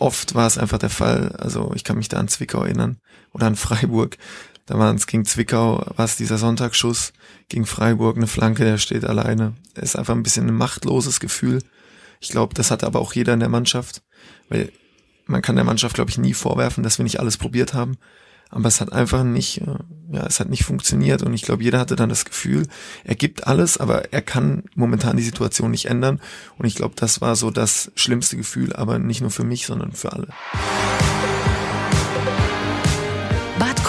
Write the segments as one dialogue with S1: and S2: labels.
S1: oft war es einfach der Fall. Also ich kann mich da an Zwickau erinnern oder an Freiburg. Da waren es gegen Zwickau, war es dieser Sonntagsschuss gegen Freiburg, eine Flanke, der steht alleine. Ist einfach ein bisschen ein machtloses Gefühl. Ich glaube, das hatte aber auch jeder in der Mannschaft, weil man kann der Mannschaft, glaube ich, nie vorwerfen, dass wir nicht alles probiert haben. Aber es hat einfach nicht, äh, ja, es hat nicht funktioniert und ich glaube, jeder hatte dann das Gefühl, er gibt alles, aber er kann momentan die Situation nicht ändern. Und ich glaube, das war so das schlimmste Gefühl, aber nicht nur für mich, sondern für alle.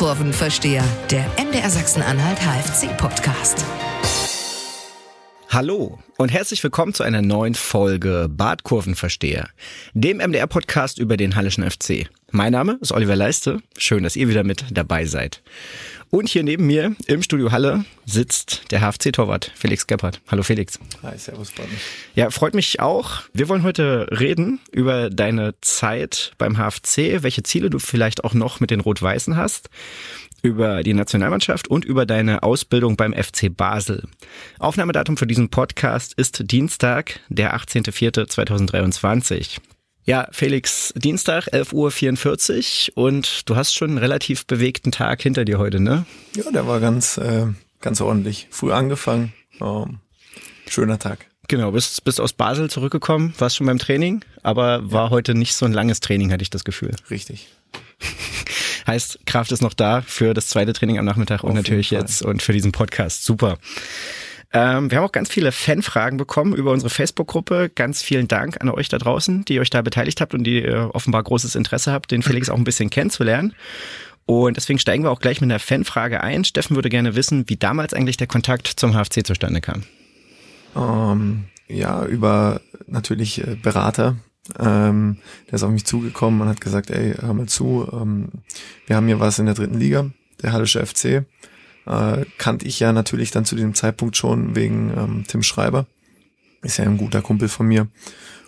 S2: Kurvenversteher, der MDR Sachsen-Anhalt HFC-Podcast.
S3: Hallo und herzlich willkommen zu einer neuen Folge Badkurvenversteher, dem MDR-Podcast über den Hallischen FC. Mein Name ist Oliver Leiste. Schön, dass ihr wieder mit dabei seid. Und hier neben mir im Studio Halle sitzt der HFC-Torwart Felix Gebhardt. Hallo Felix.
S1: Hi, servus, freut mich.
S3: Ja, freut mich auch. Wir wollen heute reden über deine Zeit beim HFC, welche Ziele du vielleicht auch noch mit den Rot-Weißen hast, über die Nationalmannschaft und über deine Ausbildung beim FC Basel. Aufnahmedatum für diesen Podcast ist Dienstag, der 18.04.2023. Ja, Felix, Dienstag, 11.44 Uhr und du hast schon einen relativ bewegten Tag hinter dir heute, ne?
S1: Ja, der war ganz, äh, ganz ordentlich. Früh angefangen. Ähm, schöner Tag.
S3: Genau, bist, bist aus Basel zurückgekommen, warst schon beim Training, aber war ja. heute nicht so ein langes Training, hatte ich das Gefühl.
S1: Richtig.
S3: heißt, Kraft ist noch da für das zweite Training am Nachmittag Auf und natürlich jetzt und für diesen Podcast. Super. Ähm, wir haben auch ganz viele Fanfragen bekommen über unsere Facebook-Gruppe. Ganz vielen Dank an euch da draußen, die euch da beteiligt habt und die äh, offenbar großes Interesse habt, den Felix auch ein bisschen kennenzulernen. Und deswegen steigen wir auch gleich mit einer Fanfrage ein. Steffen würde gerne wissen, wie damals eigentlich der Kontakt zum HFC zustande kam.
S1: Um, ähm, ja, über natürlich äh, Berater. Ähm, der ist auf mich zugekommen und hat gesagt, ey, hör mal zu, ähm, wir haben hier was in der dritten Liga, der Hallische FC äh, kannte ich ja natürlich dann zu dem Zeitpunkt schon wegen ähm, Tim Schreiber. Ist ja ein guter Kumpel von mir.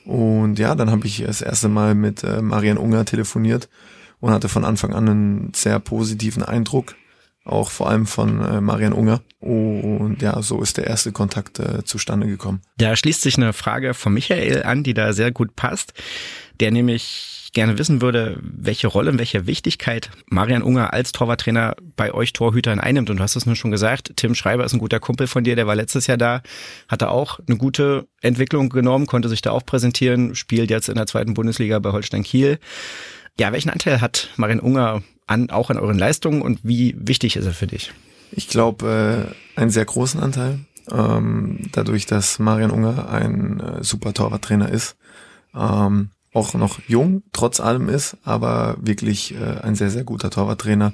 S1: Und ja, dann habe ich das erste Mal mit äh, Marian Unger telefoniert und hatte von Anfang an einen sehr positiven Eindruck, auch vor allem von äh, Marian Unger. Und ja, so ist der erste Kontakt äh, zustande gekommen.
S3: Da schließt sich eine Frage von Michael an, die da sehr gut passt, der nämlich gerne wissen würde, welche Rolle und welche Wichtigkeit Marian Unger als Torwarttrainer bei euch Torhütern einnimmt. Und du hast es nur schon gesagt, Tim Schreiber ist ein guter Kumpel von dir, der war letztes Jahr da, hatte auch eine gute Entwicklung genommen, konnte sich da auch präsentieren, spielt jetzt in der zweiten Bundesliga bei Holstein Kiel. Ja, welchen Anteil hat Marian Unger an, auch an euren Leistungen und wie wichtig ist er für dich?
S1: Ich glaube, äh, einen sehr großen Anteil. Ähm, dadurch, dass Marian Unger ein äh, super Torwarttrainer ist. Ähm, auch noch jung, trotz allem ist, aber wirklich äh, ein sehr, sehr guter Torwarttrainer.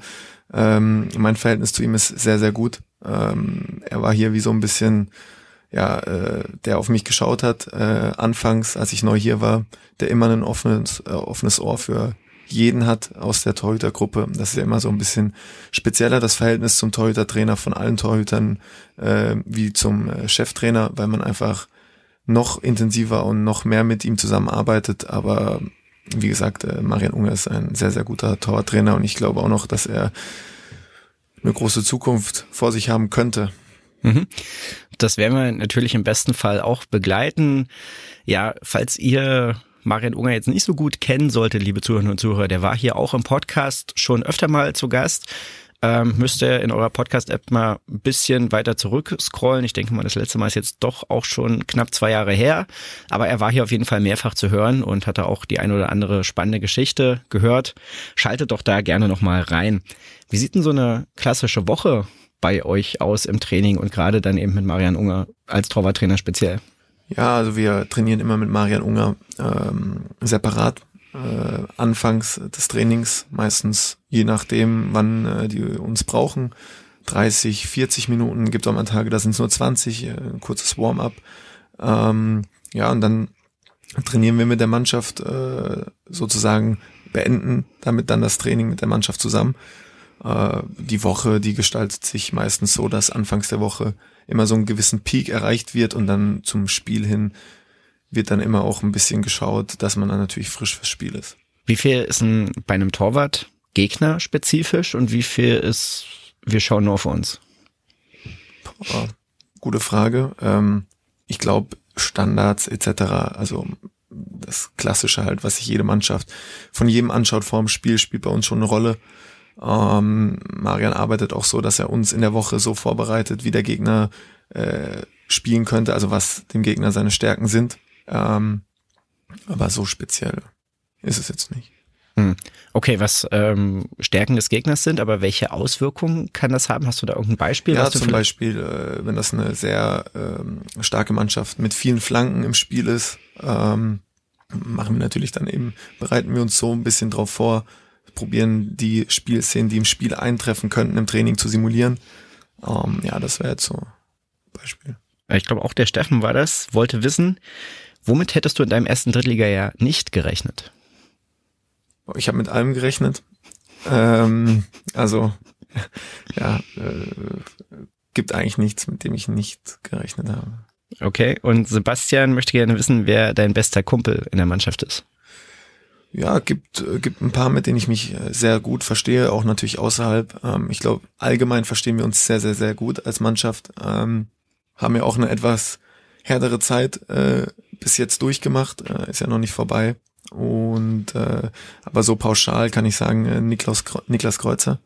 S1: Ähm, mein Verhältnis zu ihm ist sehr, sehr gut. Ähm, er war hier wie so ein bisschen, ja, äh, der auf mich geschaut hat, äh, anfangs, als ich neu hier war, der immer ein offenes, äh, offenes Ohr für jeden hat aus der Torhütergruppe. Das ist ja immer so ein bisschen spezieller, das Verhältnis zum Torhütertrainer von allen Torhütern äh, wie zum äh, Cheftrainer, weil man einfach noch intensiver und noch mehr mit ihm zusammenarbeitet. Aber wie gesagt, äh, Marian Unger ist ein sehr, sehr guter Torwarttrainer und ich glaube auch noch, dass er eine große Zukunft vor sich haben könnte.
S3: Mhm. Das werden wir natürlich im besten Fall auch begleiten. Ja, falls ihr Marian Unger jetzt nicht so gut kennen sollte, liebe Zuhörerinnen und Zuhörer, der war hier auch im Podcast schon öfter mal zu Gast ähm, müsst ihr in eurer Podcast-App mal ein bisschen weiter zurück scrollen. Ich denke mal, das letzte Mal ist jetzt doch auch schon knapp zwei Jahre her. Aber er war hier auf jeden Fall mehrfach zu hören und hatte auch die ein oder andere spannende Geschichte gehört. Schaltet doch da gerne nochmal rein. Wie sieht denn so eine klassische Woche bei euch aus im Training und gerade dann eben mit Marian Unger als Torwarttrainer speziell?
S1: Ja, also wir trainieren immer mit Marian Unger ähm, separat äh, anfangs des Trainings, meistens je nachdem, wann äh, die uns brauchen. 30, 40 Minuten, gibt auch mal Tage, da sind es nur 20, äh, ein kurzes Warm-up. Ähm, ja, und dann trainieren wir mit der Mannschaft äh, sozusagen, beenden damit dann das Training mit der Mannschaft zusammen. Äh, die Woche, die gestaltet sich meistens so, dass anfangs der Woche immer so einen gewissen Peak erreicht wird und dann zum Spiel hin wird dann immer auch ein bisschen geschaut, dass man dann natürlich frisch fürs Spiel ist.
S3: Wie viel ist ein, bei einem Torwart Gegner spezifisch und wie viel ist, wir schauen nur auf uns?
S1: Boah, gute Frage. Ähm, ich glaube, Standards etc., also das Klassische halt, was sich jede Mannschaft von jedem anschaut vor dem Spiel, spielt bei uns schon eine Rolle. Ähm, Marian arbeitet auch so, dass er uns in der Woche so vorbereitet, wie der Gegner äh, spielen könnte, also was dem Gegner seine Stärken sind. Ähm, aber so speziell ist es jetzt nicht.
S3: Hm. Okay, was ähm, Stärken des Gegners sind, aber welche Auswirkungen kann das haben? Hast du da irgendein Beispiel?
S1: Ja, zum Beispiel, äh, wenn das eine sehr ähm, starke Mannschaft mit vielen Flanken im Spiel ist, ähm, machen wir natürlich dann eben, bereiten wir uns so ein bisschen drauf vor, probieren die Spielszenen, die im Spiel eintreffen könnten, im Training zu simulieren. Ähm, ja, das wäre jetzt so ein Beispiel.
S3: Ich glaube auch der Steffen war das, wollte wissen, womit hättest du in deinem ersten Drittliga-Jahr nicht gerechnet?
S1: Ich habe mit allem gerechnet. Ähm, also ja, äh, gibt eigentlich nichts, mit dem ich nicht gerechnet habe.
S3: Okay, und Sebastian möchte gerne wissen, wer dein bester Kumpel in der Mannschaft ist.
S1: Ja, gibt, äh, gibt ein paar, mit denen ich mich äh, sehr gut verstehe, auch natürlich außerhalb. Ähm, ich glaube, allgemein verstehen wir uns sehr, sehr, sehr gut als Mannschaft. Ähm, haben ja auch eine etwas härtere Zeit äh, bis jetzt durchgemacht, äh, ist ja noch nicht vorbei. Und äh, aber so pauschal kann ich sagen, äh, Niklas, Niklas Kreuzer.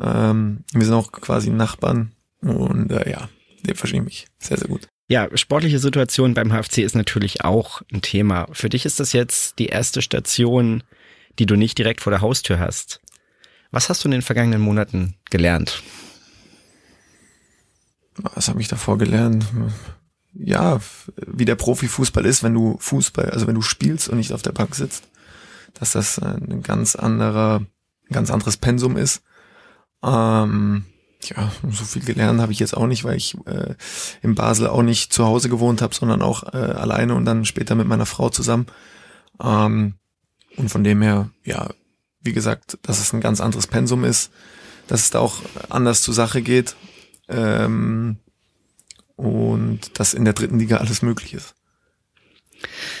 S1: Ähm, wir sind auch quasi Nachbarn und äh, ja, dem verstehe ich mich sehr, sehr gut.
S3: Ja, sportliche Situation beim HFC ist natürlich auch ein Thema. Für dich ist das jetzt die erste Station, die du nicht direkt vor der Haustür hast. Was hast du in den vergangenen Monaten gelernt?
S1: Was habe ich davor gelernt? Ja, wie der Profifußball ist, wenn du Fußball, also wenn du spielst und nicht auf der Bank sitzt, dass das ein ganz anderer, ein ganz anderes Pensum ist. Ähm, ja, so viel gelernt habe ich jetzt auch nicht, weil ich äh, in Basel auch nicht zu Hause gewohnt habe, sondern auch äh, alleine und dann später mit meiner Frau zusammen. Ähm, und von dem her, ja, wie gesagt, dass es ein ganz anderes Pensum ist, dass es da auch anders zur Sache geht ähm, und dass in der dritten Liga alles möglich ist.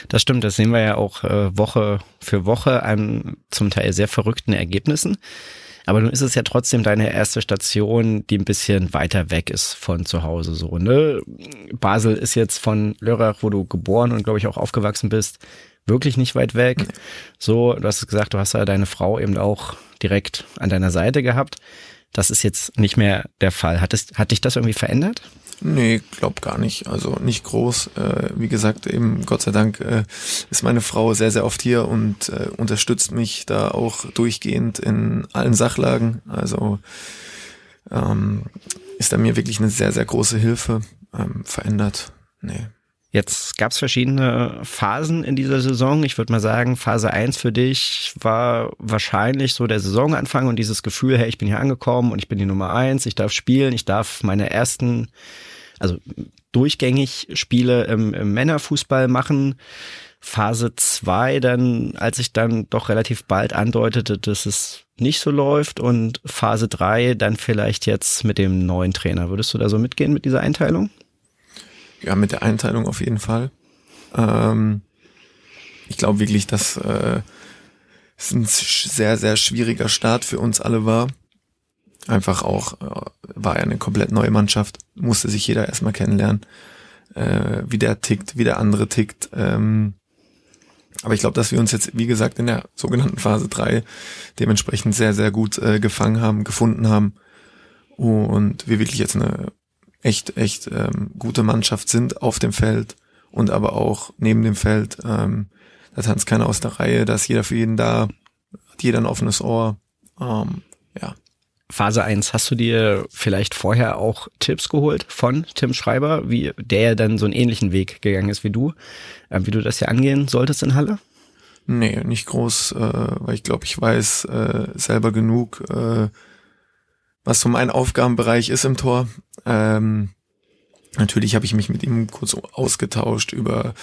S3: Das stimmt, das sehen wir ja auch äh, Woche für Woche an zum Teil sehr verrückten Ergebnissen. Aber nun ist es ja trotzdem deine erste Station, die ein bisschen weiter weg ist von zu Hause so, ne? Basel ist jetzt von Lörrach, wo du geboren und glaube ich auch aufgewachsen bist, wirklich nicht weit weg. So, du hast gesagt, du hast ja deine Frau eben auch direkt an deiner Seite gehabt. Das ist jetzt nicht mehr der Fall. Hat, es, hat dich das irgendwie verändert?
S1: Nee, glaub gar nicht. Also nicht groß. Äh, wie gesagt, eben Gott sei Dank äh, ist meine Frau sehr, sehr oft hier und äh, unterstützt mich da auch durchgehend in allen Sachlagen. Also ähm, ist da mir wirklich eine sehr, sehr große Hilfe. Ähm, verändert. Nee.
S3: Jetzt gab es verschiedene Phasen in dieser Saison. Ich würde mal sagen, Phase eins für dich war wahrscheinlich so der Saisonanfang und dieses Gefühl, hey, ich bin hier angekommen und ich bin die Nummer eins, ich darf spielen, ich darf meine ersten also durchgängig Spiele im, im Männerfußball machen. Phase zwei dann, als ich dann doch relativ bald andeutete, dass es nicht so läuft und Phase drei dann vielleicht jetzt mit dem neuen Trainer. Würdest du da so mitgehen mit dieser Einteilung?
S1: Ja, mit der Einteilung auf jeden Fall. Ähm, ich glaube wirklich, dass äh, es ein sehr, sehr schwieriger Start für uns alle war einfach auch, äh, war ja eine komplett neue Mannschaft, musste sich jeder erstmal kennenlernen, äh, wie der tickt, wie der andere tickt. Ähm, aber ich glaube, dass wir uns jetzt, wie gesagt, in der sogenannten Phase 3 dementsprechend sehr, sehr gut äh, gefangen haben, gefunden haben und wir wirklich jetzt eine echt, echt ähm, gute Mannschaft sind auf dem Feld und aber auch neben dem Feld. Ähm, da tanzt keiner aus der Reihe, da ist jeder für jeden da, hat jeder ein offenes Ohr. Ähm, ja,
S3: Phase 1, hast du dir vielleicht vorher auch Tipps geholt von Tim Schreiber, wie der dann so einen ähnlichen Weg gegangen ist wie du, äh, wie du das hier angehen solltest in Halle?
S1: Nee, nicht groß, äh, weil ich glaube, ich weiß äh, selber genug, äh, was so mein Aufgabenbereich ist im Tor. Ähm, natürlich habe ich mich mit ihm kurz ausgetauscht über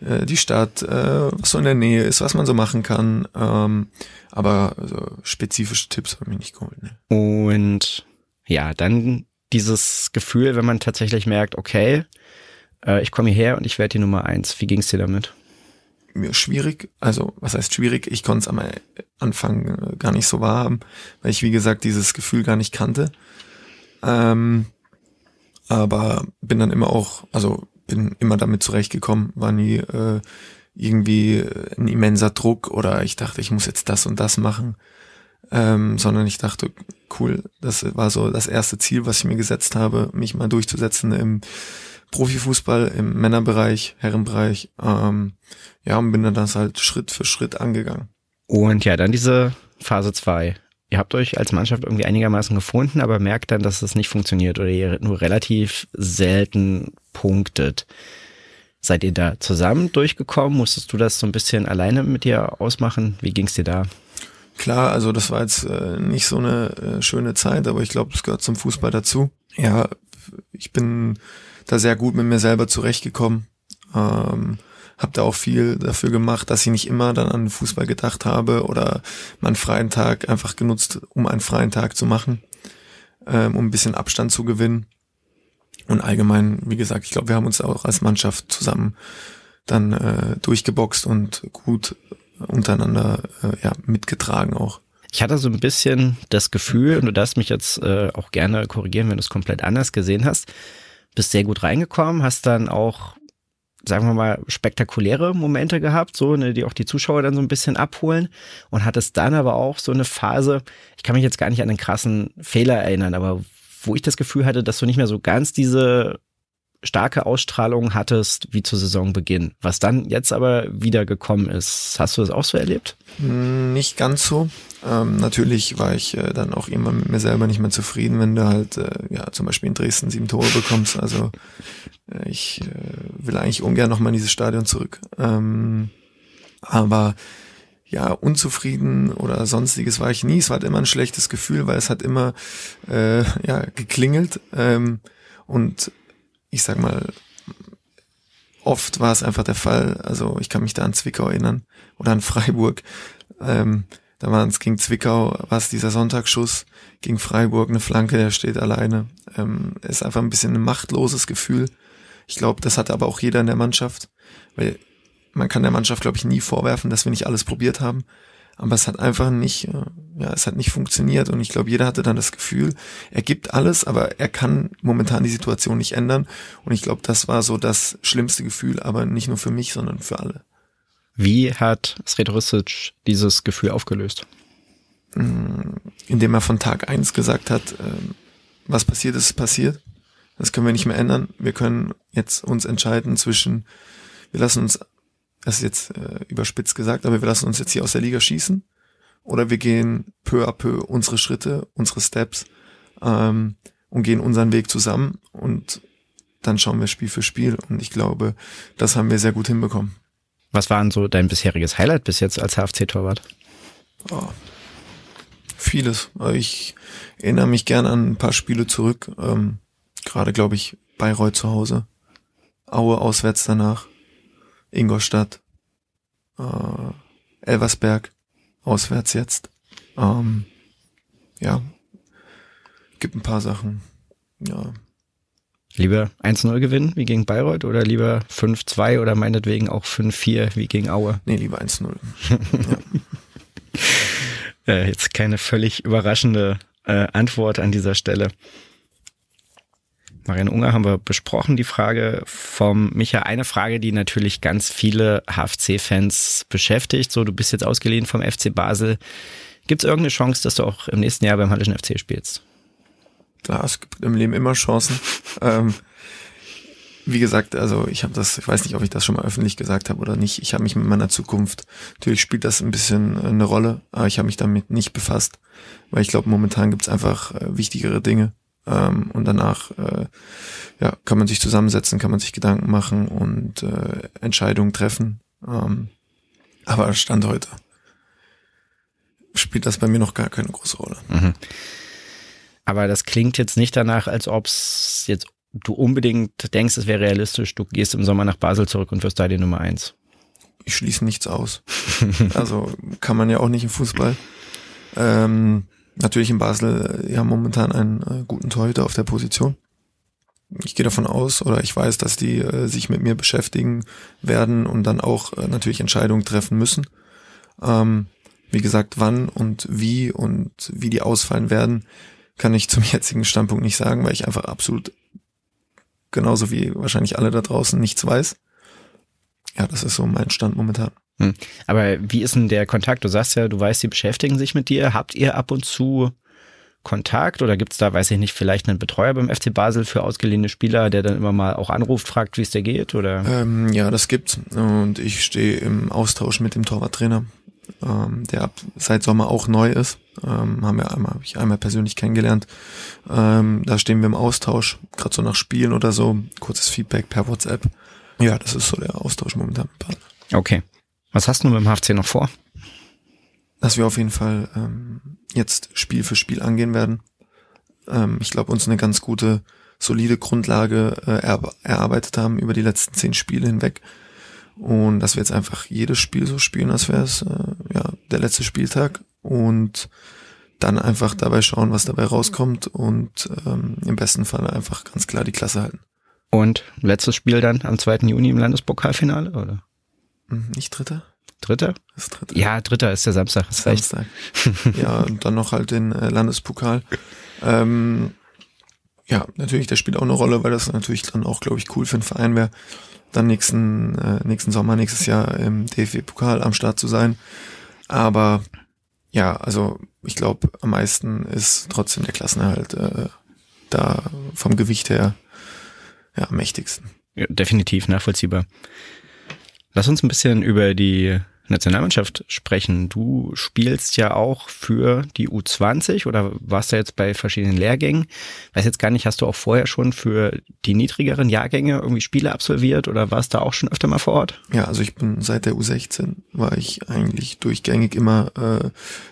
S1: äh, die Stadt, äh, was so in der Nähe ist, was man so machen kann. Ähm, aber also, spezifische Tipps habe ich nicht geholt. Ne.
S3: Und ja, dann dieses Gefühl, wenn man tatsächlich merkt, okay, äh, ich komme hierher und ich werde die Nummer eins. Wie ging es dir damit?
S1: Schwierig, also was heißt schwierig? Ich konnte es am Anfang äh, gar nicht so wahrhaben, weil ich wie gesagt dieses Gefühl gar nicht kannte. Ähm, aber bin dann immer auch, also bin immer damit zurechtgekommen, war nie äh, irgendwie ein immenser Druck oder ich dachte, ich muss jetzt das und das machen, ähm, sondern ich dachte, cool, das war so das erste Ziel, was ich mir gesetzt habe, mich mal durchzusetzen im Profifußball, im Männerbereich, Herrenbereich, ähm, ja, und bin dann das halt Schritt für Schritt angegangen.
S3: Und ja, dann diese Phase zwei. Ihr habt euch als Mannschaft irgendwie einigermaßen gefunden, aber merkt dann, dass es nicht funktioniert oder ihr nur relativ selten punktet. Seid ihr da zusammen durchgekommen? Musstest du das so ein bisschen alleine mit dir ausmachen? Wie ging's dir da?
S1: Klar, also das war jetzt äh, nicht so eine äh, schöne Zeit, aber ich glaube, das gehört zum Fußball dazu. Ja, ich bin da sehr gut mit mir selber zurechtgekommen. Ähm, habe da auch viel dafür gemacht, dass ich nicht immer dann an Fußball gedacht habe oder meinen freien Tag einfach genutzt, um einen freien Tag zu machen, ähm, um ein bisschen Abstand zu gewinnen. Und allgemein, wie gesagt, ich glaube, wir haben uns auch als Mannschaft zusammen dann äh, durchgeboxt und gut untereinander äh, ja, mitgetragen auch.
S3: Ich hatte so ein bisschen das Gefühl, und du darfst mich jetzt äh, auch gerne korrigieren, wenn du es komplett anders gesehen hast, bist sehr gut reingekommen, hast dann auch sagen wir mal, spektakuläre Momente gehabt, so, ne, die auch die Zuschauer dann so ein bisschen abholen und hattest dann aber auch so eine Phase, ich kann mich jetzt gar nicht an den krassen Fehler erinnern, aber wo ich das Gefühl hatte, dass du nicht mehr so ganz diese starke Ausstrahlung hattest wie zu Saisonbeginn, was dann jetzt aber wieder gekommen ist. Hast du das auch so erlebt?
S1: Hm, nicht ganz so. Ähm, natürlich war ich äh, dann auch immer mit mir selber nicht mehr zufrieden, wenn du halt äh, ja zum Beispiel in Dresden sieben Tore bekommst. Also äh, ich äh, will eigentlich ungern nochmal in dieses Stadion zurück. Ähm, aber ja, unzufrieden oder sonstiges war ich nie. Es war halt immer ein schlechtes Gefühl, weil es hat immer äh, ja, geklingelt. Ähm, und ich sag mal, oft war es einfach der Fall. Also ich kann mich da an Zwickau erinnern oder an Freiburg. Ähm, da waren es gegen Zwickau, war es dieser Sonntagsschuss gegen Freiburg, eine Flanke, der steht alleine. Ähm, ist einfach ein bisschen ein machtloses Gefühl. Ich glaube, das hatte aber auch jeder in der Mannschaft, weil man kann der Mannschaft, glaube ich, nie vorwerfen, dass wir nicht alles probiert haben. Aber es hat einfach nicht, äh, ja, es hat nicht funktioniert. Und ich glaube, jeder hatte dann das Gefühl, er gibt alles, aber er kann momentan die Situation nicht ändern. Und ich glaube, das war so das schlimmste Gefühl, aber nicht nur für mich, sondern für alle.
S3: Wie hat Sretorisic dieses Gefühl aufgelöst?
S1: Mm, indem er von Tag eins gesagt hat, ähm, was passiert ist, ist passiert. Das können wir nicht mehr ändern. Wir können jetzt uns entscheiden zwischen, wir lassen uns, das ist jetzt äh, überspitzt gesagt, aber wir lassen uns jetzt hier aus der Liga schießen oder wir gehen peu à peu unsere Schritte, unsere Steps ähm, und gehen unseren Weg zusammen und dann schauen wir Spiel für Spiel und ich glaube, das haben wir sehr gut hinbekommen.
S3: Was war denn so dein bisheriges Highlight bis jetzt als HFC-Torwart?
S1: Oh, vieles. Ich erinnere mich gern an ein paar Spiele zurück. Ähm, Gerade, glaube ich, Bayreuth zu Hause. Aue auswärts danach. Ingolstadt. Äh, Elversberg auswärts jetzt. Ähm, ja, gibt ein paar Sachen. Ja,
S3: Lieber 1-0 gewinnen wie gegen Bayreuth oder lieber 5-2 oder meinetwegen auch 5-4 wie gegen Aue?
S1: Nee, lieber 1-0.
S3: ja. äh, jetzt keine völlig überraschende äh, Antwort an dieser Stelle. Marian Unger haben wir besprochen, die Frage vom Micha. Eine Frage, die natürlich ganz viele HFC-Fans beschäftigt. So, du bist jetzt ausgeliehen vom FC Basel. Gibt es irgendeine Chance, dass du auch im nächsten Jahr beim Hallischen FC spielst?
S1: klar, es gibt im Leben immer Chancen. ähm, wie gesagt, also ich habe das, ich weiß nicht, ob ich das schon mal öffentlich gesagt habe oder nicht. Ich habe mich mit meiner Zukunft, natürlich spielt das ein bisschen äh, eine Rolle, aber ich habe mich damit nicht befasst, weil ich glaube, momentan gibt's einfach äh, wichtigere Dinge. Ähm, und danach äh, ja, kann man sich zusammensetzen, kann man sich Gedanken machen und äh, Entscheidungen treffen. Ähm, aber Stand heute spielt das bei mir noch gar keine große Rolle. Mhm.
S3: Aber das klingt jetzt nicht danach, als ob es jetzt du unbedingt denkst, es wäre realistisch, du gehst im Sommer nach Basel zurück und wirst da die Nummer eins.
S1: Ich schließe nichts aus. also kann man ja auch nicht im Fußball. Ähm, natürlich in Basel ja momentan einen äh, guten Torhüter auf der Position. Ich gehe davon aus oder ich weiß, dass die äh, sich mit mir beschäftigen werden und dann auch äh, natürlich Entscheidungen treffen müssen. Ähm, wie gesagt, wann und wie und wie die ausfallen werden, kann ich zum jetzigen Standpunkt nicht sagen, weil ich einfach absolut genauso wie wahrscheinlich alle da draußen nichts weiß. ja, das ist so mein Stand momentan.
S3: Hm. Aber wie ist denn der Kontakt? Du sagst ja, du weißt, sie beschäftigen sich mit dir. Habt ihr ab und zu Kontakt oder gibt es da, weiß ich nicht, vielleicht einen Betreuer beim FC Basel für ausgeliehene Spieler, der dann immer mal auch anruft, fragt, wie es dir geht? Oder?
S1: Ähm, ja, das gibt's. Und ich stehe im Austausch mit dem Torwarttrainer, ähm, der ab seit Sommer auch neu ist. Ähm, haben wir einmal, habe ich einmal persönlich kennengelernt. Ähm, da stehen wir im Austausch, gerade so nach Spielen oder so, kurzes Feedback per WhatsApp. Ja, das ist so der Austausch momentan.
S3: Okay. Was hast du mit dem HFC noch vor?
S1: Dass wir auf jeden Fall ähm, jetzt Spiel für Spiel angehen werden. Ähm, ich glaube, uns eine ganz gute, solide Grundlage äh, er erarbeitet haben über die letzten zehn Spiele hinweg. Und dass wir jetzt einfach jedes Spiel so spielen, als wäre es äh, ja, der letzte Spieltag. Und dann einfach dabei schauen, was dabei rauskommt und ähm, im besten Fall einfach ganz klar die Klasse halten.
S3: Und letztes Spiel dann am 2. Juni im Landespokalfinale, oder?
S1: Hm, Nicht dritter?
S3: Dritter?
S1: Das dritte.
S3: Ja, dritter ist der Samstag, ist recht.
S1: Samstag. ja, und dann noch halt den äh, Landespokal. Ähm, ja, natürlich, der spielt auch eine Rolle, weil das natürlich dann auch, glaube ich, cool für den Verein wäre, dann nächsten, äh, nächsten Sommer, nächstes Jahr im DFB-Pokal am Start zu sein. Aber ja, also ich glaube, am meisten ist trotzdem der Klassenerhalt äh, da vom Gewicht her ja, am mächtigsten.
S3: Ja, definitiv nachvollziehbar. Lass uns ein bisschen über die Nationalmannschaft sprechen. Du spielst ja auch für die U20 oder warst du jetzt bei verschiedenen Lehrgängen? Weiß jetzt gar nicht, hast du auch vorher schon für die niedrigeren Jahrgänge irgendwie Spiele absolviert oder warst du auch schon öfter mal vor Ort?
S1: Ja, also ich bin seit der U16 war ich eigentlich durchgängig immer äh,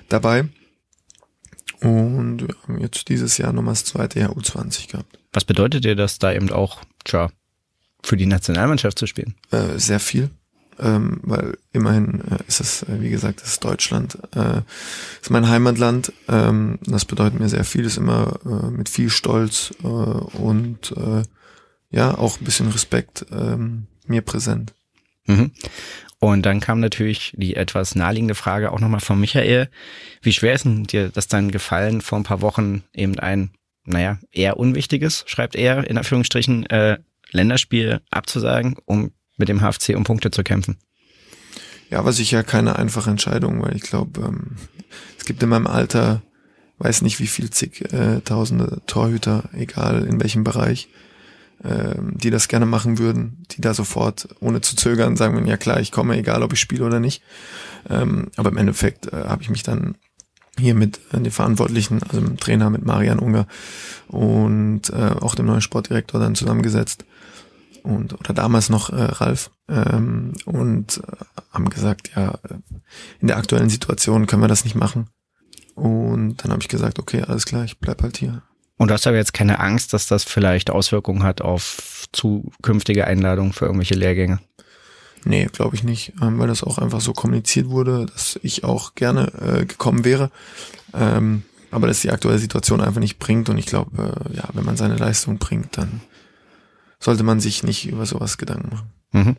S1: dabei. Und wir haben jetzt dieses Jahr nochmal das zweite Jahr U20 gehabt.
S3: Was bedeutet dir das da eben auch, tja, für die Nationalmannschaft zu spielen?
S1: Äh, sehr viel ähm, weil immerhin äh, ist es, äh, wie gesagt, es ist Deutschland, äh, ist mein Heimatland. Ähm, das bedeutet mir sehr viel, ist immer äh, mit viel Stolz äh, und äh, ja, auch ein bisschen Respekt ähm, mir präsent.
S3: Mhm. Und dann kam natürlich die etwas naheliegende Frage auch nochmal von Michael. Wie schwer ist denn dir das dann gefallen, vor ein paar Wochen eben ein, naja, eher unwichtiges, schreibt er in Anführungsstrichen, äh, Länderspiel abzusagen, um mit dem HFC um Punkte zu kämpfen?
S1: Ja, war sicher keine einfache Entscheidung, weil ich glaube, ähm, es gibt in meinem Alter, weiß nicht wie viel zig äh, Torhüter, egal in welchem Bereich, ähm, die das gerne machen würden, die da sofort ohne zu zögern sagen würden, ja klar, ich komme, egal ob ich spiele oder nicht. Ähm, aber im Endeffekt äh, habe ich mich dann hier mit äh, den Verantwortlichen, also dem Trainer, mit Marian Unger und äh, auch dem neuen Sportdirektor dann zusammengesetzt und oder damals noch äh, Ralf ähm, und äh, haben gesagt, ja, in der aktuellen Situation können wir das nicht machen. Und dann habe ich gesagt, okay, alles klar, ich bleib halt hier.
S3: Und du hast aber jetzt keine Angst, dass das vielleicht Auswirkungen hat auf zukünftige Einladungen für irgendwelche Lehrgänge?
S1: Nee, glaube ich nicht, ähm, weil das auch einfach so kommuniziert wurde, dass ich auch gerne äh, gekommen wäre. Ähm, aber dass die aktuelle Situation einfach nicht bringt und ich glaube, äh, ja, wenn man seine Leistung bringt, dann sollte man sich nicht über sowas Gedanken machen.
S3: Mhm.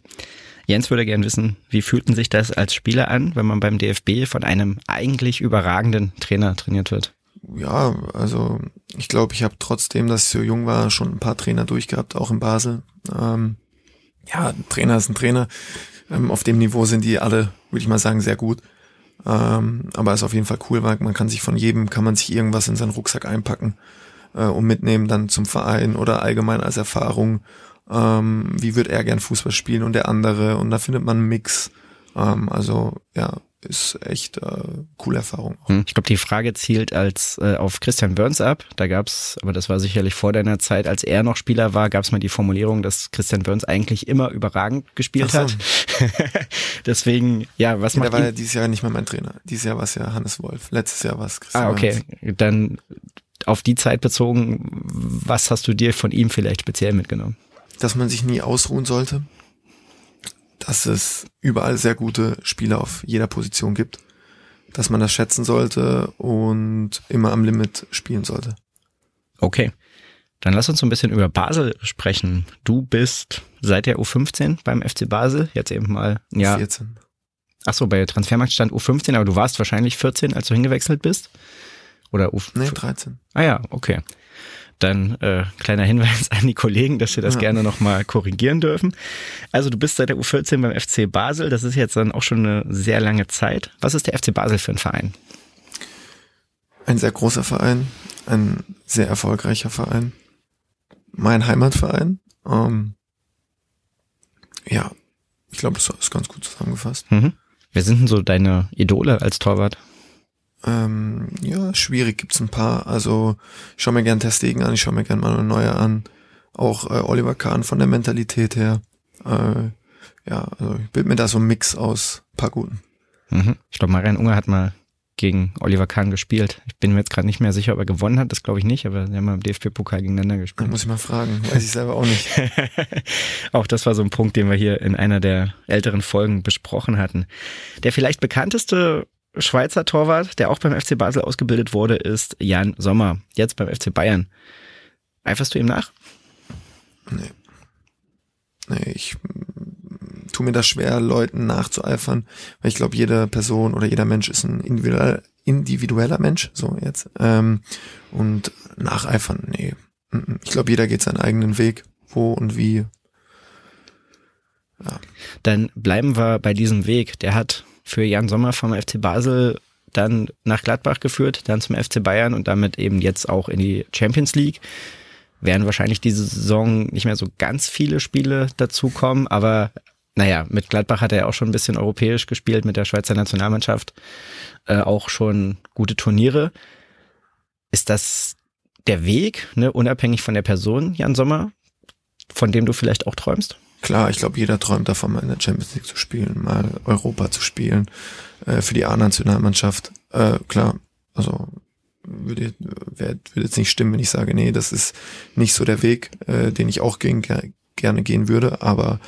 S3: Jens würde gern wissen, wie fühlten sich das als Spieler an, wenn man beim DFB von einem eigentlich überragenden Trainer trainiert wird?
S1: Ja, also ich glaube, ich habe trotzdem, dass ich so jung war, schon ein paar Trainer durchgehabt, auch in Basel. Ähm, ja, ein Trainer ist ein Trainer. Ähm, auf dem Niveau sind die alle, würde ich mal sagen, sehr gut. Ähm, aber es ist auf jeden Fall cool, weil man kann sich von jedem, kann man sich irgendwas in seinen Rucksack einpacken äh, und mitnehmen dann zum Verein oder allgemein als Erfahrung. Ähm, wie wird er gern Fußball spielen und der andere und da findet man einen Mix. Ähm, also ja, ist echt äh, coole Erfahrung.
S3: Hm. Ich glaube, die Frage zielt als äh, auf Christian Burns ab. Da gab's, aber das war sicherlich vor deiner Zeit, als er noch Spieler war, gab's mal die Formulierung, dass Christian Burns eigentlich immer überragend gespielt so. hat. Deswegen, ja, was
S1: ja,
S3: macht
S1: Der war ja dieses Jahr nicht mehr mein Trainer. Dieses Jahr war es ja Hannes Wolf. Letztes Jahr war es Christian
S3: Ah, okay.
S1: Burns.
S3: Dann auf die Zeit bezogen, was hast du dir von ihm vielleicht speziell mitgenommen?
S1: Dass man sich nie ausruhen sollte, dass es überall sehr gute Spieler auf jeder Position gibt, dass man das schätzen sollte und immer am Limit spielen sollte.
S3: Okay. Dann lass uns so ein bisschen über Basel sprechen. Du bist seit der U15 beim FC Basel, jetzt eben mal ja.
S1: 14.
S3: Ach so, bei Transfermarkt stand U15, aber du warst wahrscheinlich 14, als du hingewechselt bist. Oder U
S1: Nee, 13.
S3: Ah ja, okay. Dann äh, kleiner Hinweis an die Kollegen, dass sie das ja. gerne nochmal korrigieren dürfen. Also du bist seit der U14 beim FC Basel. Das ist jetzt dann auch schon eine sehr lange Zeit. Was ist der FC Basel für ein Verein?
S1: Ein sehr großer Verein, ein sehr erfolgreicher Verein. Mein Heimatverein. Ähm, ja, ich glaube, das ist ganz gut zusammengefasst.
S3: Mhm. Wer sind denn so deine Idole als Torwart?
S1: Ähm, ja, schwierig gibt's ein paar. Also ich schaue mir gern Testegen an, ich schaue mir gern Manuel Neuer an. Auch äh, Oliver Kahn von der Mentalität her. Äh, ja, also ich bild mir da so einen Mix aus paar guten.
S3: Mhm. Ich glaube, Marian Unger hat mal gegen Oliver Kahn gespielt. Ich bin mir jetzt gerade nicht mehr sicher, ob er gewonnen hat, das glaube ich nicht, aber sie haben mal im DFB-Pokal gegeneinander gespielt.
S1: Da muss ich mal fragen, weiß ich selber auch nicht.
S3: auch das war so ein Punkt, den wir hier in einer der älteren Folgen besprochen hatten. Der vielleicht bekannteste Schweizer Torwart, der auch beim FC Basel ausgebildet wurde, ist Jan Sommer, jetzt beim FC Bayern. Eiferst du ihm nach?
S1: Nee. Nee, ich tue mir das schwer, Leuten nachzueifern, weil ich glaube, jede Person oder jeder Mensch ist ein individueller, individueller Mensch, so jetzt. Ähm, und nacheifern, nee. Ich glaube, jeder geht seinen eigenen Weg, wo und wie.
S3: Ja. Dann bleiben wir bei diesem Weg. Der hat für Jan Sommer vom FC Basel dann nach Gladbach geführt, dann zum FC Bayern und damit eben jetzt auch in die Champions League. Werden wahrscheinlich diese Saison nicht mehr so ganz viele Spiele dazukommen, aber naja, mit Gladbach hat er auch schon ein bisschen europäisch gespielt, mit der Schweizer Nationalmannschaft äh, auch schon gute Turniere. Ist das der Weg, ne, unabhängig von der Person, Jan Sommer, von dem du vielleicht auch träumst?
S1: Klar, ich glaube, jeder träumt davon, mal in der Champions League zu spielen, mal Europa zu spielen, äh, für die A-Nationalmannschaft. Äh, klar, also würde, würde jetzt nicht stimmen, wenn ich sage, nee, das ist nicht so der Weg, äh, den ich auch gegen, gerne gehen würde, aber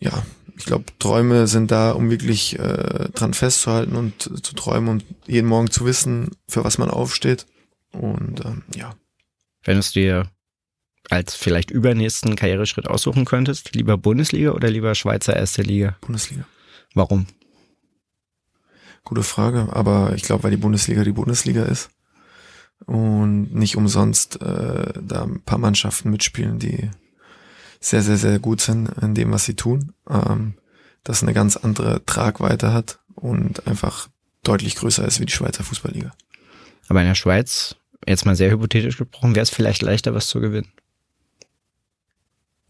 S1: ja, ich glaube, Träume sind da, um wirklich äh, dran festzuhalten und zu träumen und jeden Morgen zu wissen, für was man aufsteht. Und ähm, ja.
S3: Wenn es dir als vielleicht übernächsten Karriereschritt aussuchen könntest, lieber Bundesliga oder lieber Schweizer erste Liga?
S1: Bundesliga.
S3: Warum?
S1: Gute Frage, aber ich glaube, weil die Bundesliga die Bundesliga ist und nicht umsonst äh, da ein paar Mannschaften mitspielen, die sehr, sehr, sehr gut sind in dem, was sie tun, ähm, das eine ganz andere Tragweite hat und einfach deutlich größer ist wie die Schweizer Fußballliga.
S3: Aber in der Schweiz, jetzt mal sehr hypothetisch gesprochen, wäre es vielleicht leichter, was zu gewinnen?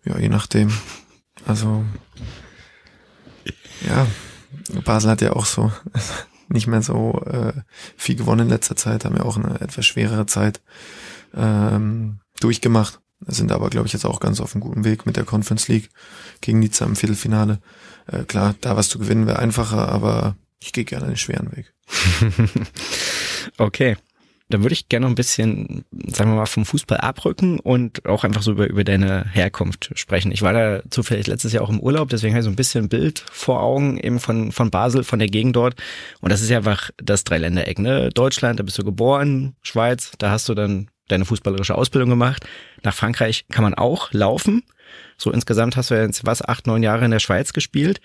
S1: Ja, je nachdem. Also, ja, Basel hat ja auch so nicht mehr so äh, viel gewonnen in letzter Zeit, haben ja auch eine etwas schwerere Zeit ähm, durchgemacht sind aber, glaube ich, jetzt auch ganz auf einem guten Weg mit der Conference League gegen Nizza im Viertelfinale. Äh, klar, da was zu gewinnen wäre einfacher, aber ich gehe gerne den schweren Weg.
S3: okay. Dann würde ich gerne noch ein bisschen, sagen wir mal, vom Fußball abrücken und auch einfach so über, über deine Herkunft sprechen. Ich war da zufällig letztes Jahr auch im Urlaub, deswegen habe ich so ein bisschen ein Bild vor Augen eben von, von Basel, von der Gegend dort. Und das ist ja einfach das Dreiländereck, ne? Deutschland, da bist du geboren, Schweiz, da hast du dann deine fußballerische Ausbildung gemacht. Nach Frankreich kann man auch laufen. So insgesamt hast du ja jetzt was, acht, neun Jahre in der Schweiz gespielt.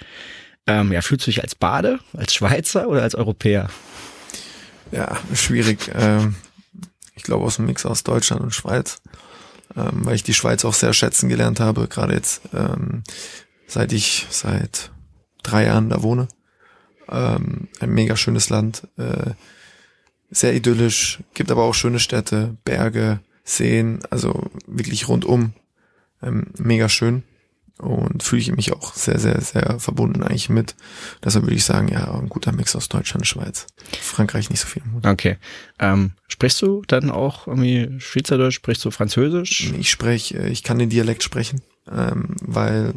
S3: Ähm, ja, fühlst du dich als Bade, als Schweizer oder als Europäer?
S1: Ja, schwierig. Ähm, ich glaube aus dem Mix aus Deutschland und Schweiz, ähm, weil ich die Schweiz auch sehr schätzen gelernt habe, gerade jetzt, ähm, seit ich seit drei Jahren da wohne. Ähm, ein mega schönes Land. Äh, sehr idyllisch, gibt aber auch schöne Städte, Berge, Seen, also wirklich rundum ähm, mega schön und fühle ich mich auch sehr, sehr, sehr verbunden eigentlich mit. Deshalb würde ich sagen, ja, ein guter Mix aus Deutschland und Schweiz. Frankreich nicht so viel.
S3: Okay. Ähm, sprichst du dann auch irgendwie Schweizerdeutsch, sprichst du Französisch?
S1: Ich spreche, äh, ich kann den Dialekt sprechen, ähm, weil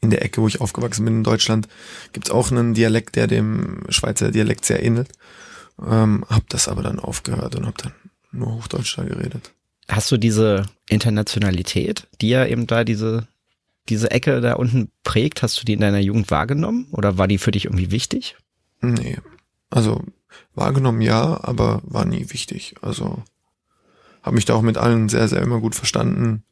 S1: in der Ecke, wo ich aufgewachsen bin in Deutschland, gibt's auch einen Dialekt, der dem Schweizer Dialekt sehr ähnelt. Ähm, hab das aber dann aufgehört und hab dann nur Hochdeutsch da geredet.
S3: Hast du diese Internationalität, die ja eben da diese, diese Ecke da unten prägt, hast du die in deiner Jugend wahrgenommen oder war die für dich irgendwie wichtig?
S1: Nee. Also wahrgenommen ja, aber war nie wichtig. Also habe mich da auch mit allen sehr, sehr immer gut verstanden.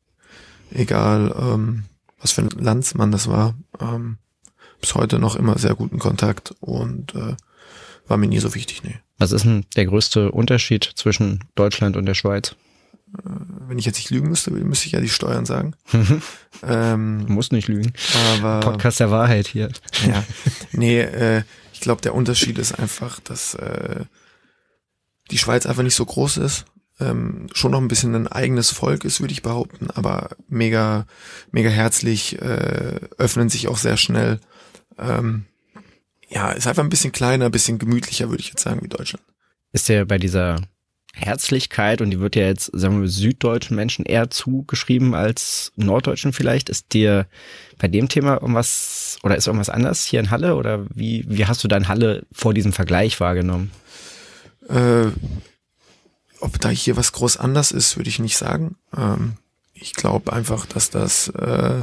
S1: Egal, ähm, was für ein Landsmann das war. Ähm, bis heute noch immer sehr guten Kontakt und äh, war mir nie so wichtig, nee.
S3: Was ist denn der größte Unterschied zwischen Deutschland und der Schweiz?
S1: Äh, wenn ich jetzt nicht lügen müsste, müsste ich ja die Steuern sagen.
S3: ähm, du musst nicht lügen.
S1: Aber,
S3: Podcast der Wahrheit hier.
S1: Ja, nee, äh, ich glaube, der Unterschied ist einfach, dass äh, die Schweiz einfach nicht so groß ist. Ähm, schon noch ein bisschen ein eigenes Volk ist, würde ich behaupten, aber mega, mega herzlich, äh, öffnen sich auch sehr schnell. Ähm, ja, ist einfach ein bisschen kleiner, ein bisschen gemütlicher, würde ich jetzt sagen, wie Deutschland.
S3: Ist ja bei dieser Herzlichkeit und die wird ja jetzt, sagen wir, süddeutschen Menschen eher zugeschrieben als norddeutschen vielleicht. Ist dir bei dem Thema irgendwas oder ist irgendwas anders hier in Halle oder wie, wie hast du dein Halle vor diesem Vergleich wahrgenommen?
S1: Äh, ob da hier was groß anders ist, würde ich nicht sagen. Ähm, ich glaube einfach, dass das äh,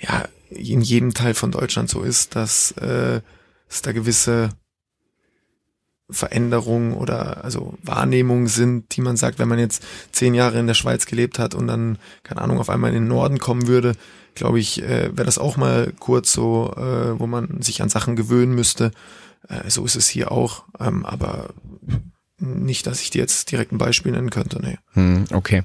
S1: ja in jedem Teil von Deutschland so ist, dass äh, es da gewisse Veränderungen oder also Wahrnehmungen sind, die man sagt, wenn man jetzt zehn Jahre in der Schweiz gelebt hat und dann, keine Ahnung, auf einmal in den Norden kommen würde, glaube ich, äh, wäre das auch mal kurz so, äh, wo man sich an Sachen gewöhnen müsste. Äh, so ist es hier auch, ähm, aber nicht, dass ich dir jetzt direkt ein Beispiel nennen könnte. Nee.
S3: Hm, okay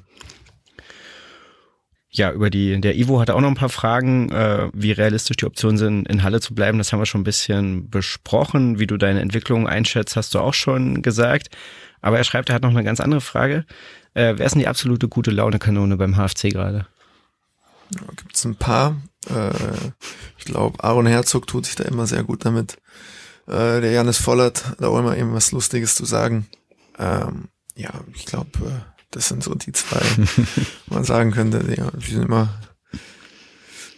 S3: ja, über die, der Ivo hatte auch noch ein paar Fragen, äh, wie realistisch die Optionen sind, in Halle zu bleiben. Das haben wir schon ein bisschen besprochen. Wie du deine Entwicklung einschätzt, hast du auch schon gesagt. Aber er schreibt, er hat noch eine ganz andere Frage. Äh, wer ist denn die absolute gute Laune-Kanone beim HFC gerade?
S1: Ja, Gibt es ein paar. Äh, ich glaube, Aaron Herzog tut sich da immer sehr gut damit. Äh, der Janis Vollert, da wollen wir eben was Lustiges zu sagen. Ähm, ja, ich glaube, äh, das sind so die zwei, wo man sagen könnte, ja, die sind immer,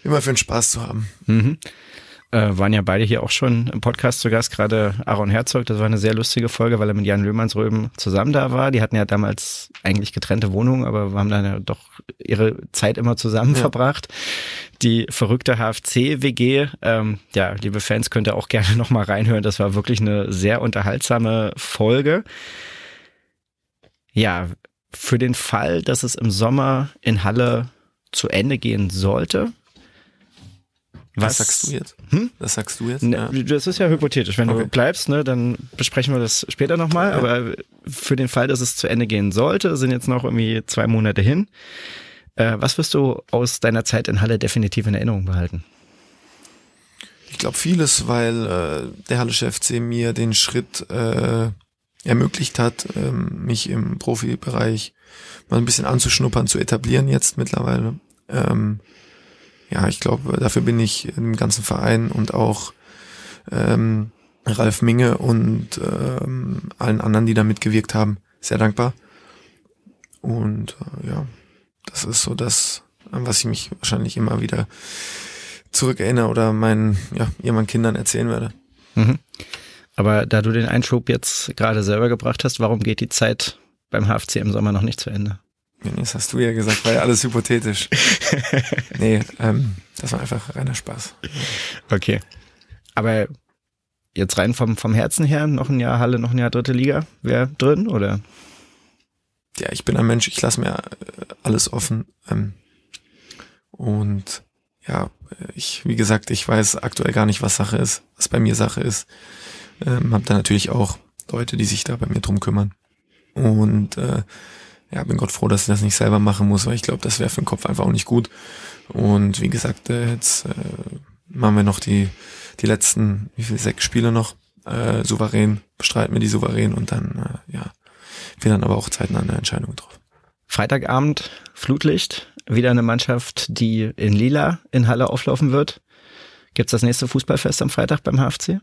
S1: immer für den Spaß zu haben.
S3: Mhm. Äh, waren ja beide hier auch schon im Podcast zu Gast, gerade Aaron Herzog. Das war eine sehr lustige Folge, weil er mit Jan Löhmannsröben zusammen da war. Die hatten ja damals eigentlich getrennte Wohnungen, aber haben dann ja doch ihre Zeit immer zusammen ja. verbracht. Die verrückte HFC-WG, ähm, ja, liebe Fans, könnt ihr auch gerne nochmal reinhören. Das war wirklich eine sehr unterhaltsame Folge. Ja, für den Fall, dass es im Sommer in Halle zu Ende gehen sollte.
S1: Was, was sagst du jetzt? Hm? Was sagst du jetzt? Ne,
S3: ja. Das ist ja hypothetisch. Wenn okay. du bleibst, ne, dann besprechen wir das später nochmal. Ja. Aber für den Fall, dass es zu Ende gehen sollte, sind jetzt noch irgendwie zwei Monate hin. Äh, was wirst du aus deiner Zeit in Halle definitiv in Erinnerung behalten?
S1: Ich glaube vieles, weil äh, der Halle FC mir den Schritt äh, ermöglicht hat, ähm, mich im Profibereich mal ein bisschen anzuschnuppern, zu etablieren jetzt mittlerweile. Ähm, ja, ich glaube, dafür bin ich im ganzen Verein und auch ähm, Ralf Minge und ähm, allen anderen, die da mitgewirkt haben, sehr dankbar. Und äh, ja, das ist so das, an was ich mich wahrscheinlich immer wieder zurückerinnere oder meinen, ja, meinen Kindern erzählen werde.
S3: Mhm. Aber da du den Einschub jetzt gerade selber gebracht hast, warum geht die Zeit beim HFC im Sommer noch nicht zu Ende?
S1: Das hast du ja gesagt, war ja alles hypothetisch. nee, ähm, das war einfach reiner Spaß.
S3: Okay. Aber jetzt rein vom, vom Herzen her, noch ein Jahr Halle, noch ein Jahr dritte Liga, wäre drin, oder?
S1: Ja, ich bin ein Mensch, ich lasse mir äh, alles offen. Ähm, und ja, ich, wie gesagt, ich weiß aktuell gar nicht, was Sache ist, was bei mir Sache ist. Ähm, habe da natürlich auch Leute, die sich da bei mir drum kümmern. Und äh, ja, bin Gott froh, dass ich das nicht selber machen muss, weil ich glaube, das wäre für den Kopf einfach auch nicht gut. Und wie gesagt, äh, jetzt äh, machen wir noch die, die letzten, wie viel, sechs Spiele noch äh, souverän, bestreiten wir die souverän und dann, äh, ja, wir dann aber auch zeitnah eine Entscheidung getroffen.
S3: Freitagabend, Flutlicht, wieder eine Mannschaft, die in Lila in Halle auflaufen wird. Gibt's das nächste Fußballfest am Freitag beim HFC?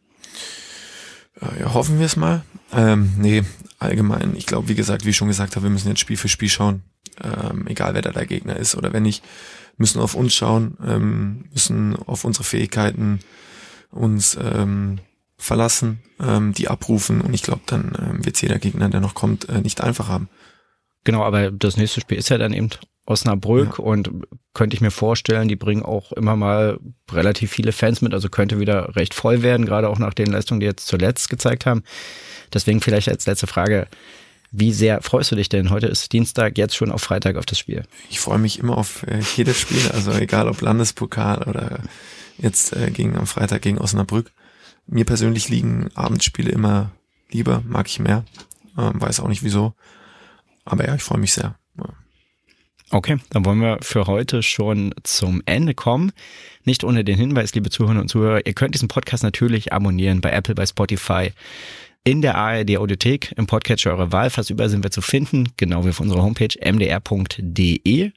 S1: Ja, hoffen wir es mal. Ähm, nee, allgemein. Ich glaube, wie gesagt, wie ich schon gesagt habe, wir müssen jetzt Spiel für Spiel schauen. Ähm, egal wer da der Gegner ist oder wenn nicht, müssen auf uns schauen, ähm, müssen auf unsere Fähigkeiten uns ähm, verlassen, ähm, die abrufen und ich glaube, dann ähm, wird jeder Gegner, der noch kommt, äh, nicht einfach haben.
S3: Genau, aber das nächste Spiel ist ja dann eben Osnabrück ja. und könnte ich mir vorstellen, die bringen auch immer mal relativ viele Fans mit, also könnte wieder recht voll werden, gerade auch nach den Leistungen, die jetzt zuletzt gezeigt haben. Deswegen vielleicht als letzte Frage, wie sehr freust du dich denn? Heute ist Dienstag, jetzt schon auf Freitag auf das Spiel.
S1: Ich freue mich immer auf äh, jedes Spiel, also egal ob Landespokal oder jetzt äh, gegen am Freitag gegen Osnabrück. Mir persönlich liegen Abendspiele immer lieber, mag ich mehr, ähm, weiß auch nicht wieso. Aber ja, ich freue mich sehr.
S3: Okay, dann wollen wir für heute schon zum Ende kommen. Nicht ohne den Hinweis, liebe Zuhörerinnen und Zuhörer, ihr könnt diesen Podcast natürlich abonnieren bei Apple, bei Spotify, in der ARD Audiothek, im Podcatcher eurer Wahl. Fast überall sind wir zu finden, genau wie auf unserer Homepage mdr.de.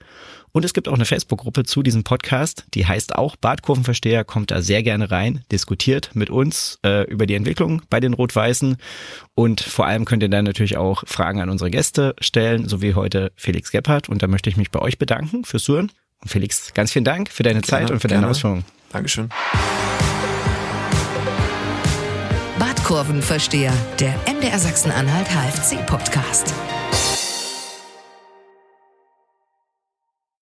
S3: Und es gibt auch eine Facebook-Gruppe zu diesem Podcast, die heißt auch Badkurvenversteher, kommt da sehr gerne rein, diskutiert mit uns äh, über die Entwicklung bei den Rot-Weißen und vor allem könnt ihr dann natürlich auch Fragen an unsere Gäste stellen, so wie heute Felix Gebhardt und da möchte ich mich bei euch bedanken fürs Zuhören. Und Felix, ganz vielen Dank für deine gerne, Zeit und für gerne. deine Ausführungen.
S1: Dankeschön.
S2: Badkurvenversteher, der MDR Sachsen-Anhalt HFC-Podcast.